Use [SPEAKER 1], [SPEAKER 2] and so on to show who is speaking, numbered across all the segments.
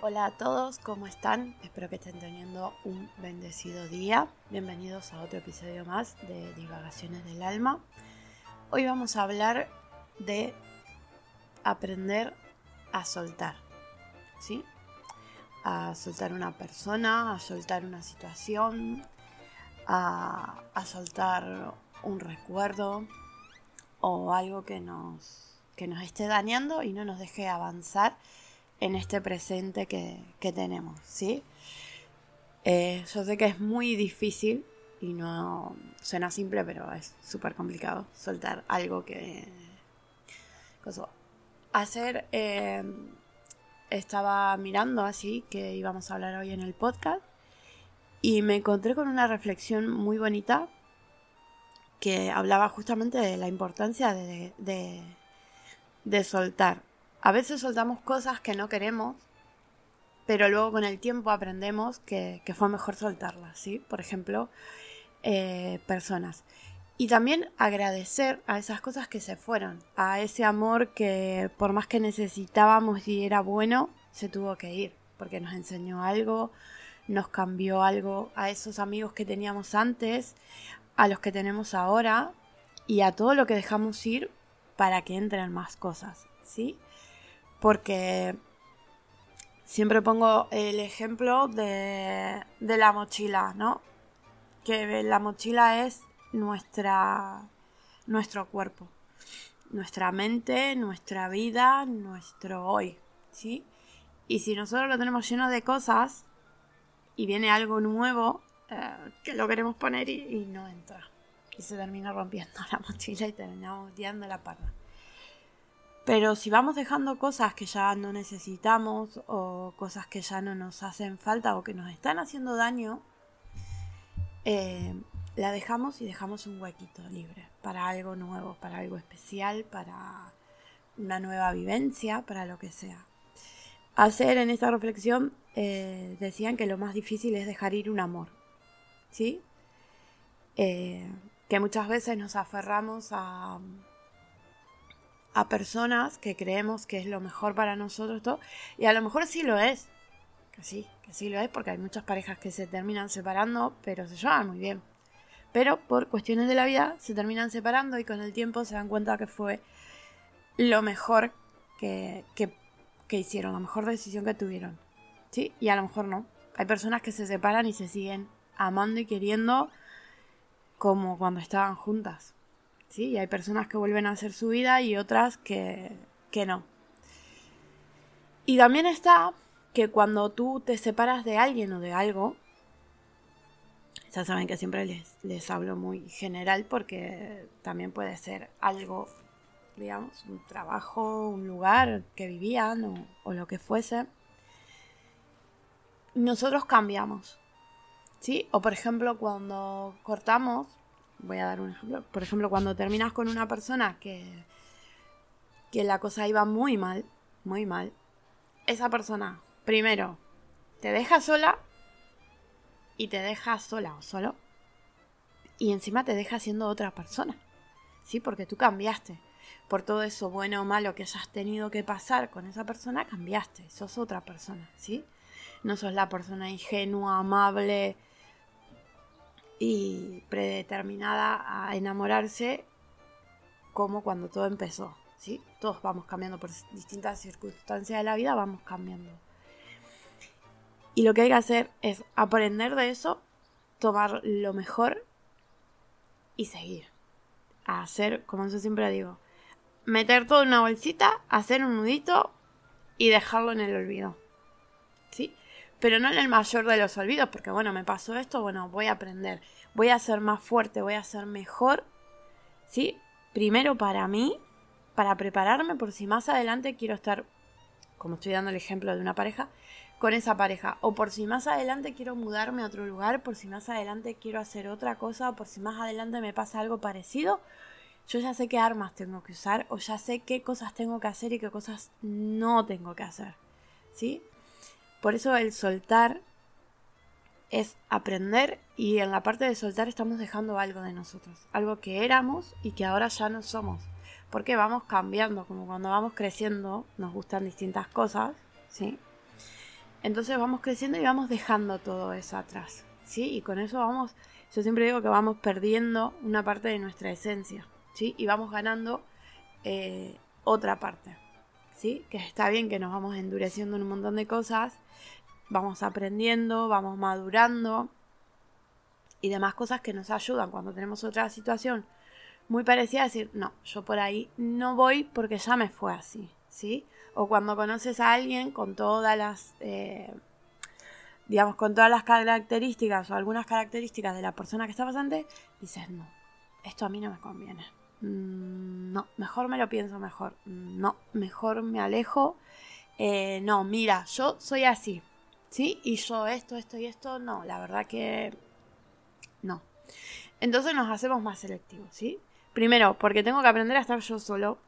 [SPEAKER 1] Hola a todos, ¿cómo están? Espero que estén teniendo un bendecido día. Bienvenidos a otro episodio más de Divagaciones del Alma. Hoy vamos a hablar de aprender a soltar, ¿sí? A soltar una persona, a soltar una situación, a, a soltar un recuerdo o algo que nos, que nos esté dañando y no nos deje avanzar en este presente que, tenemos, ¿sí? Eh, yo sé que es muy difícil y no suena simple, pero es súper complicado soltar algo que... Hacer... Eh, estaba mirando así que íbamos a hablar hoy en el podcast y me encontré con una reflexión muy bonita que hablaba justamente de la importancia de, de soltar. A veces soltamos cosas que no queremos, pero luego con el tiempo aprendemos que, fue mejor soltarlas, ¿sí? Por ejemplo, eh, personas. Y también agradecer a esas cosas que se fueron, a ese amor que por más que necesitábamos y era bueno, se tuvo que ir, porque nos enseñó algo, nos cambió algo, a esos amigos que teníamos antes, a los que tenemos ahora y a todo lo que dejamos ir para que entren más cosas, ¿sí? Porque siempre pongo el ejemplo de, la mochila, ¿no? Que la mochila es nuestra, nuestro cuerpo, nuestra mente, nuestra vida, nuestro hoy, ¿sí? Y si nosotros lo tenemos lleno de cosas y viene algo nuevo, eh, que lo queremos poner y, no entra. Y se termina rompiendo la mochila y terminamos tirando la parda. Pero si vamos dejando cosas que ya no necesitamos o cosas que ya no nos hacen falta o que nos están haciendo daño, eh, la dejamos y dejamos un huequito libre para algo nuevo, para algo especial, para una nueva vivencia, para lo que sea. Hacer en esta reflexión eh, decían que lo más difícil es dejar ir un amor, ¿sí? Eh, que muchas veces nos aferramos a a personas que creemos que es lo mejor para nosotros todo, y a lo mejor sí lo es, que sí, que sí lo es, porque hay muchas parejas que se terminan separando, pero se llevan muy bien. Pero por cuestiones de la vida se terminan separando y con el tiempo se dan cuenta que fue lo mejor que, que, que hicieron, la mejor decisión que tuvieron. ¿Sí? Y a lo mejor no. Hay personas que se separan y se siguen amando y queriendo como cuando estaban juntas. ¿Sí? Y hay personas que vuelven a hacer su vida y otras que, que no. Y también está que cuando tú te separas de alguien o de algo, ya saben que siempre les, les hablo muy general porque también puede ser algo, digamos, un trabajo, un lugar que vivían o, lo que fuese. Nosotros cambiamos, ¿sí? O por ejemplo, cuando cortamos, voy a dar un ejemplo. Por ejemplo, cuando terminas con una persona que, que la cosa iba muy mal, muy mal, esa persona, primero, te deja sola y te deja sola o solo. Y encima te deja siendo otra persona. ¿Sí? Porque tú cambiaste. Por todo eso bueno o malo que hayas tenido que pasar con esa persona, cambiaste. Sos otra persona, ¿sí? No sos la persona ingenua, amable, y predeterminada a enamorarse como cuando todo empezó. ¿sí? Todos vamos cambiando por distintas circunstancias de la vida, vamos cambiando. Y lo que hay que hacer es aprender de eso, tomar lo mejor y seguir. A hacer, como yo siempre digo, meter todo en una bolsita, hacer un nudito y dejarlo en el olvido. Pero no en el mayor de los olvidos, porque bueno, me pasó esto, bueno, voy a aprender, voy a ser más fuerte, voy a ser mejor, ¿sí? Primero para mí, para prepararme por si más adelante quiero estar, como estoy dando el ejemplo de una pareja, con esa pareja, o por si más adelante quiero mudarme a otro lugar, por si más adelante quiero hacer otra cosa, o por si más adelante me pasa algo parecido, yo ya sé qué armas tengo que usar, o ya sé qué cosas tengo que hacer y qué cosas no tengo que hacer, ¿sí? Por eso el soltar es aprender y en la parte de soltar estamos dejando algo de nosotros, algo que éramos y que ahora ya no somos, porque vamos cambiando, como cuando vamos creciendo nos gustan distintas cosas, ¿sí? Entonces vamos creciendo y vamos dejando todo eso atrás, ¿sí? Y con eso vamos, yo siempre digo que vamos perdiendo una parte de nuestra esencia, ¿sí? Y vamos ganando eh, otra parte, ¿sí? Que está bien que nos vamos endureciendo en un montón de cosas, vamos aprendiendo, vamos madurando y demás cosas que nos ayudan cuando tenemos otra situación muy parecida a decir, no, yo por ahí no voy porque ya me fue así, ¿sí? O cuando conoces a alguien con todas las, eh, digamos, con todas las características o algunas características de la persona que está pasante, dices, no, esto a mí no me conviene. Mm, no, mejor me lo pienso mejor. No, mejor me alejo. Eh, no, mira, yo soy así, ¿sí? Yo esto, esto y esto, no, la verdad que no. Entonces nos hacemos más selectivos, ¿sí? Primero, porque tengo que aprender a estar yo solo,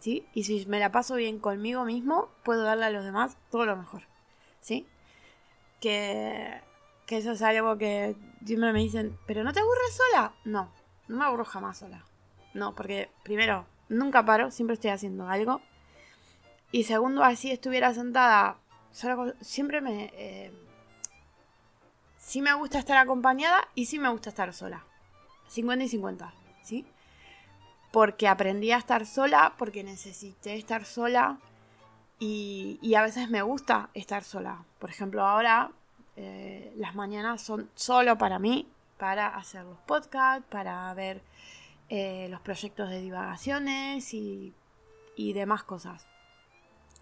[SPEAKER 1] ¿sí? Y si me la paso bien conmigo mismo, puedo darle a los demás todo lo mejor, ¿sí? Que, que eso es algo que siempre me dicen, ¿pero no te aburres sola? No, no me aburro jamás sola. No, porque primero, nunca paro, siempre estoy haciendo algo. Y segundo, así estuviera sentada, siempre me... Eh, sí me gusta estar acompañada y sí me gusta estar sola. 50 y 50, ¿sí? Porque aprendí a estar sola, porque necesité estar sola y, y a veces me gusta estar sola. Por ejemplo, ahora eh, las mañanas son solo para mí, para hacer los podcasts, para ver eh, los proyectos de divagaciones y, y demás cosas.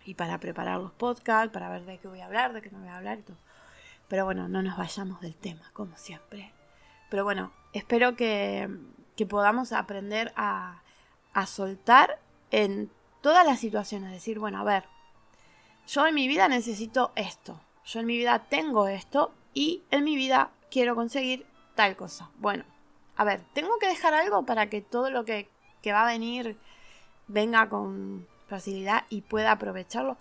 [SPEAKER 1] Y para preparar los podcasts, para ver de qué voy a hablar, de qué no voy a hablar y todo. Pero bueno, no nos vayamos del tema, como siempre. Pero bueno, espero que, que podamos aprender a, a soltar en todas las situaciones. Decir, bueno, a ver, yo en mi vida necesito esto. Yo en mi vida tengo esto y en mi vida quiero conseguir tal cosa. Bueno, a ver, tengo que dejar algo para que todo lo que, va a venir venga con facilidad y pueda aprovecharlo.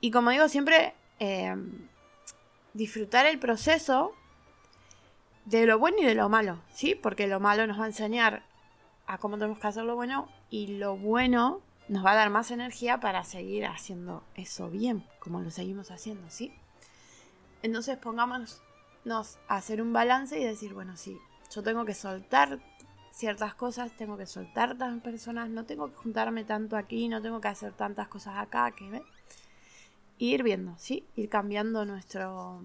[SPEAKER 1] Y como digo siempre, eh, disfrutar el proceso de lo bueno y de lo malo, ¿sí? Porque lo malo nos va a enseñar a cómo tenemos que hacer lo bueno y lo bueno nos va a dar más energía para seguir haciendo eso bien, como lo seguimos haciendo, ¿sí? Entonces pongámonos a hacer un balance y decir, bueno, sí, yo tengo que soltar ciertas cosas, tengo que soltar tantas personas, no tengo que juntarme tanto aquí, no tengo que hacer tantas cosas acá, que ve. ir viendo, ¿sí? Ir cambiando nuestro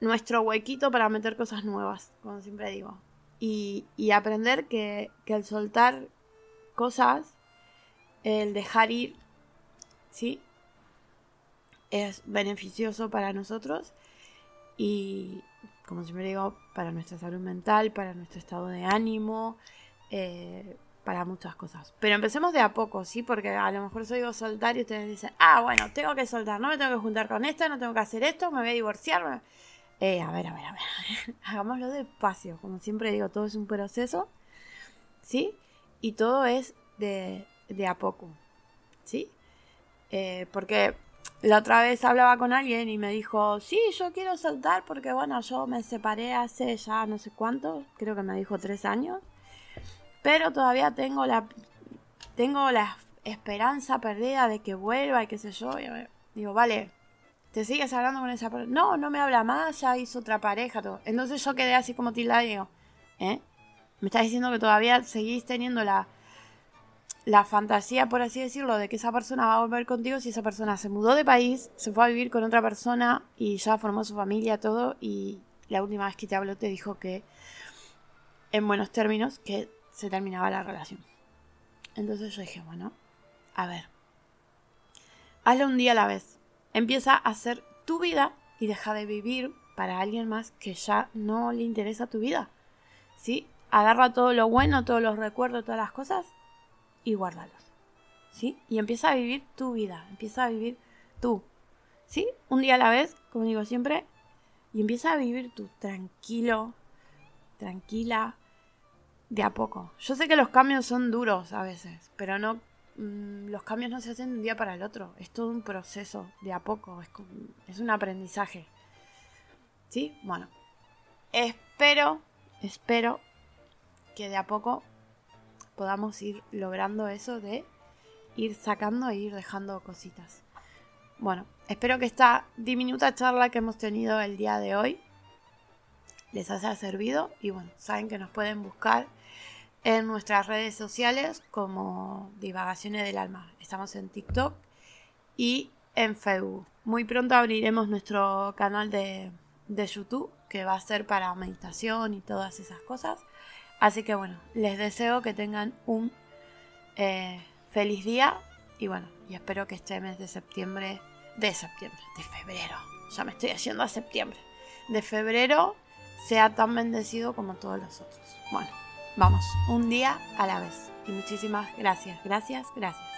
[SPEAKER 1] nuestro huequito para meter cosas nuevas, como siempre digo. Y, y aprender que, que el soltar cosas, el dejar ir, ¿sí? Es beneficioso para nosotros y, como siempre digo, para nuestra salud mental, para nuestro estado de ánimo, eh, para muchas cosas. Pero empecemos de a poco, ¿sí? Porque a lo mejor digo soltar y ustedes dicen, ah, bueno, tengo que soltar, no me tengo que juntar con esta, no tengo que hacer esto, me voy a divorciar. Eh, a ver, a ver, a ver, hagámoslo despacio. Como siempre digo, todo es un proceso, ¿sí? Y todo es de, de a poco, ¿sí? Eh, porque la otra vez hablaba con alguien y me dijo, sí, yo quiero saltar porque, bueno, yo me separé hace ya no sé cuánto, creo que me dijo tres años, pero todavía tengo la, tengo la esperanza perdida de que vuelva y qué sé yo. digo, vale, ¿te sigues hablando con esa persona? No, no me habla más, ya hizo otra pareja, todo. Entonces yo quedé así como tilda y digo, ¿eh? Me estás diciendo que todavía seguís teniendo la la fantasía, por así decirlo, de que esa persona va a volver contigo si esa persona se mudó de país, se fue a vivir con otra persona y ya formó su familia, todo, y la última vez que te habló te dijo que, en buenos términos, que se terminaba la relación. Entonces yo dije, bueno, a ver, hazlo un día a la vez. Empieza a hacer tu vida y deja de vivir para alguien más que ya no le interesa tu vida. ¿Sí? Agarra todo lo bueno, todos los recuerdos, todas las cosas y guárdalos. ¿Sí? Y empieza a vivir tu vida, empieza a vivir tú. ¿Sí? Un día a la vez, como digo siempre, y empieza a vivir tú tranquilo, tranquila, de a poco. Yo sé que los cambios son duros a veces, pero no mm, los cambios no se hacen de un día para el otro. Es todo un proceso de a poco, es, es un aprendizaje. ¿Sí? Bueno, espero, espero que de a poco podamos ir logrando eso de ir sacando e ir dejando cositas. Bueno, espero que esta diminuta charla que hemos tenido el día de hoy les haya servido y bueno, saben que nos pueden buscar en nuestras redes sociales como Divagaciones del Alma. Estamos en TikTok y en Facebook. Muy pronto abriremos nuestro canal de, YouTube que va a ser para meditación y todas esas cosas. Así que bueno, les deseo que tengan un eh, feliz día y bueno, y espero que este mes de septiembre, de septiembre, de febrero, ya me estoy haciendo a septiembre, de febrero sea tan bendecido como todos los otros. Bueno, vamos, un día a la vez. Y muchísimas gracias, gracias, gracias.